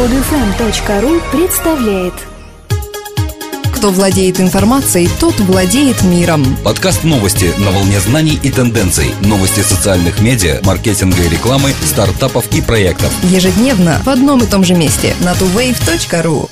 Подфм.ру представляет Кто владеет информацией, тот владеет миром. Подкаст новости на волне знаний и тенденций. Новости социальных медиа, маркетинга и рекламы, стартапов и проектов. Ежедневно в одном и том же месте на tuwave.ru.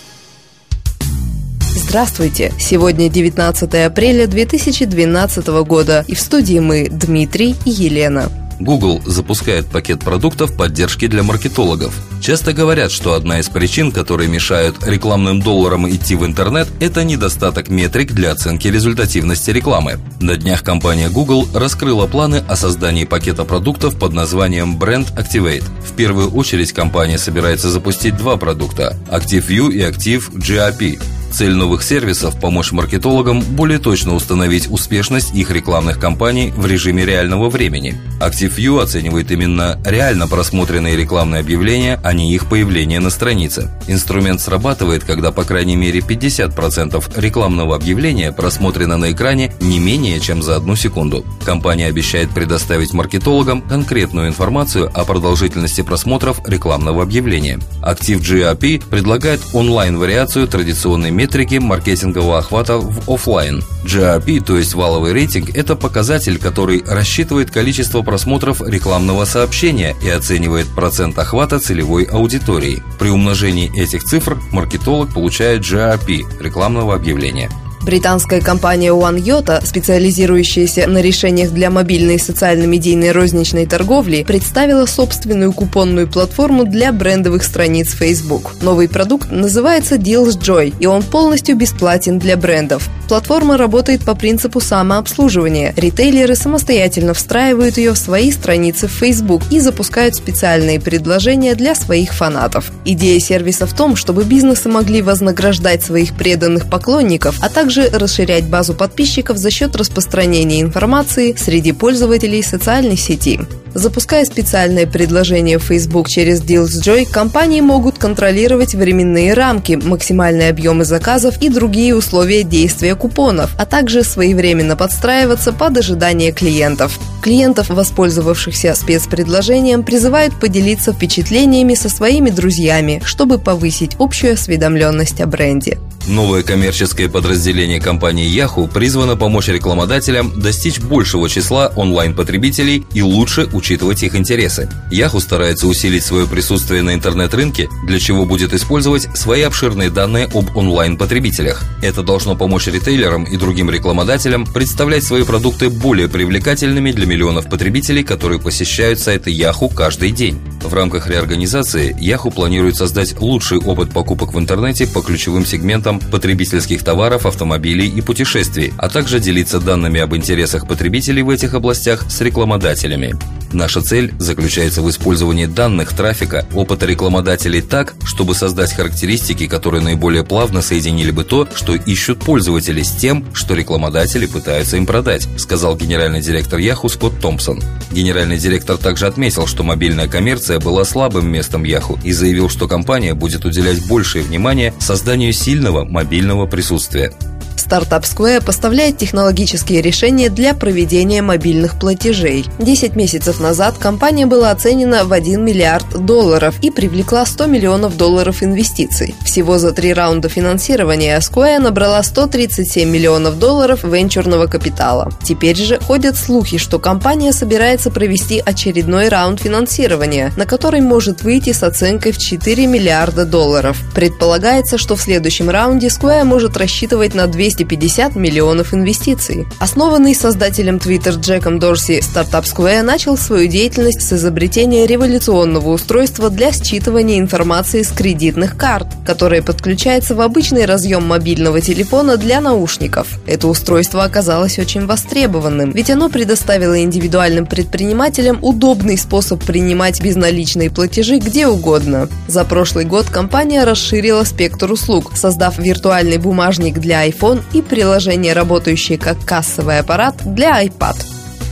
Здравствуйте! Сегодня 19 апреля 2012 года и в студии мы Дмитрий и Елена. Google запускает пакет продуктов поддержки для маркетологов. Часто говорят, что одна из причин, которые мешают рекламным долларам идти в интернет, это недостаток метрик для оценки результативности рекламы. На днях компания Google раскрыла планы о создании пакета продуктов под названием Brand Activate. В первую очередь компания собирается запустить два продукта – ActiveView и Active GRP. Цель новых сервисов – помочь маркетологам более точно установить успешность их рекламных кампаний в режиме реального времени. ActiveView оценивает именно реально просмотренные рекламные объявления, а не их появление на странице. Инструмент срабатывает, когда по крайней мере 50% рекламного объявления просмотрено на экране не менее чем за одну секунду. Компания обещает предоставить маркетологам конкретную информацию о продолжительности просмотров рекламного объявления. Active GRP предлагает онлайн-вариацию традиционной метрики маркетингового охвата в офлайн. GRP, то есть валовый рейтинг, это показатель, который рассчитывает количество просмотров рекламного сообщения и оценивает процент охвата целевой аудитории. При умножении этих цифр маркетолог получает GRP рекламного объявления. Британская компания OneYota, специализирующаяся на решениях для мобильной и социально-медийной розничной торговли, представила собственную купонную платформу для брендовых страниц Facebook. Новый продукт называется Deals Joy, и он полностью бесплатен для брендов. Платформа работает по принципу самообслуживания. Ритейлеры самостоятельно встраивают ее в свои страницы в Facebook и запускают специальные предложения для своих фанатов. Идея сервиса в том, чтобы бизнесы могли вознаграждать своих преданных поклонников, а также расширять базу подписчиков за счет распространения информации среди пользователей социальной сети. Запуская специальное предложение Facebook через DealsJoy, компании могут контролировать временные рамки, максимальные объемы заказов и другие условия действия купонов, а также своевременно подстраиваться под ожидания клиентов. Клиентов, воспользовавшихся спецпредложением, призывают поделиться впечатлениями со своими друзьями, чтобы повысить общую осведомленность о бренде. Новое коммерческое подразделение компании Yahoo призвано помочь рекламодателям достичь большего числа онлайн-потребителей и лучше учитывать их интересы. Yahoo старается усилить свое присутствие на интернет-рынке, для чего будет использовать свои обширные данные об онлайн-потребителях. Это должно помочь ритейлерам и другим рекламодателям представлять свои продукты более привлекательными для миллионов потребителей, которые посещают сайты Yahoo каждый день. В рамках реорганизации Yahoo планирует создать лучший опыт покупок в интернете по ключевым сегментам потребительских товаров, автомобилей и путешествий, а также делиться данными об интересах потребителей в этих областях с рекламодателями. Наша цель заключается в использовании данных трафика, опыта рекламодателей так, чтобы создать характеристики, которые наиболее плавно соединили бы то, что ищут пользователи с тем, что рекламодатели пытаются им продать, сказал генеральный директор Yahoo Скотт Томпсон. Генеральный директор также отметил, что мобильная коммерция была слабым местом Yahoo и заявил, что компания будет уделять большее внимание созданию сильного мобильного присутствия. Стартап Square поставляет технологические решения для проведения мобильных платежей. 10 месяцев назад компания была оценена в 1 миллиард долларов и привлекла 100 миллионов долларов инвестиций. Всего за три раунда финансирования Square набрала 137 миллионов долларов венчурного капитала. Теперь же ходят слухи, что компания собирается провести очередной раунд финансирования, на который может выйти с оценкой в 4 миллиарда долларов. Предполагается, что в следующем раунде Square может рассчитывать на 200 250 миллионов инвестиций. Основанный создателем Twitter Джеком Дорси, стартап Square начал свою деятельность с изобретения революционного устройства для считывания информации с кредитных карт, которое подключается в обычный разъем мобильного телефона для наушников. Это устройство оказалось очень востребованным, ведь оно предоставило индивидуальным предпринимателям удобный способ принимать безналичные платежи где угодно. За прошлый год компания расширила спектр услуг, создав виртуальный бумажник для iPhone и приложение, работающее как кассовый аппарат для iPad.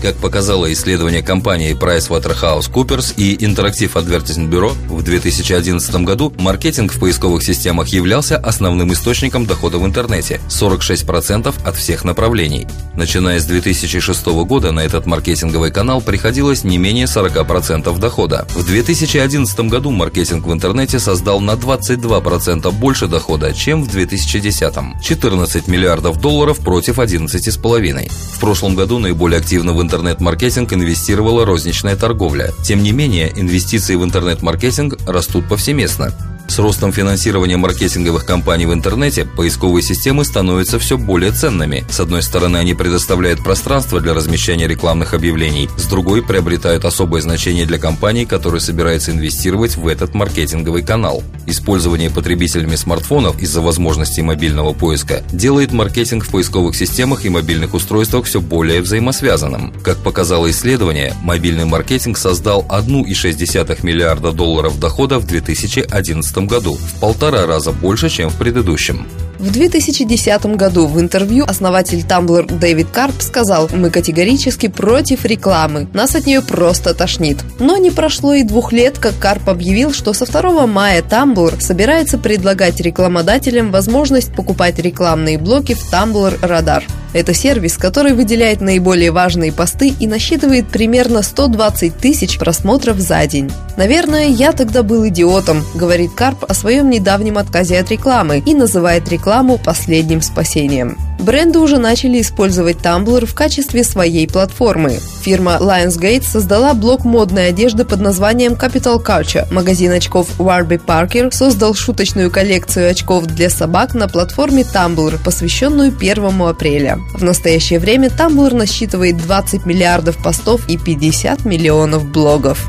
Как показало исследование компании PricewaterhouseCoopers и Interactive Advertising Bureau, в 2011 году маркетинг в поисковых системах являлся основным источником дохода в интернете – 46% от всех направлений. Начиная с 2006 года на этот маркетинговый канал приходилось не менее 40% дохода. В 2011 году маркетинг в интернете создал на 22% больше дохода, чем в 2010 – 14 миллиардов долларов против 11,5. В прошлом году наиболее активно в интернет-маркетинг инвестировала розничная торговля. Тем не менее, инвестиции в интернет-маркетинг растут повсеместно. С ростом финансирования маркетинговых компаний в интернете поисковые системы становятся все более ценными. С одной стороны, они предоставляют пространство для размещения рекламных объявлений, с другой приобретают особое значение для компаний, которые собираются инвестировать в этот маркетинговый канал. Использование потребителями смартфонов из-за возможностей мобильного поиска делает маркетинг в поисковых системах и мобильных устройствах все более взаимосвязанным. Как показало исследование, мобильный маркетинг создал 1,6 миллиарда долларов дохода в 2011 2015 году, в полтора раза больше, чем в предыдущем. В 2010 году в интервью основатель Tumblr Дэвид Карп сказал «Мы категорически против рекламы, нас от нее просто тошнит». Но не прошло и двух лет, как Карп объявил, что со 2 мая Tumblr собирается предлагать рекламодателям возможность покупать рекламные блоки в Tumblr Radar. Это сервис, который выделяет наиболее важные посты и насчитывает примерно 120 тысяч просмотров за день. «Наверное, я тогда был идиотом», — говорит Карп о своем недавнем отказе от рекламы и называет рекламу последним спасением. Бренды уже начали использовать Tumblr в качестве своей платформы. Фирма Lionsgate создала блок модной одежды под названием Capital Culture. Магазин очков Warby Parker создал шуточную коллекцию очков для собак на платформе Tumblr, посвященную 1 апреля. В настоящее время Tumblr насчитывает 20 миллиардов постов и 50 миллионов блогов.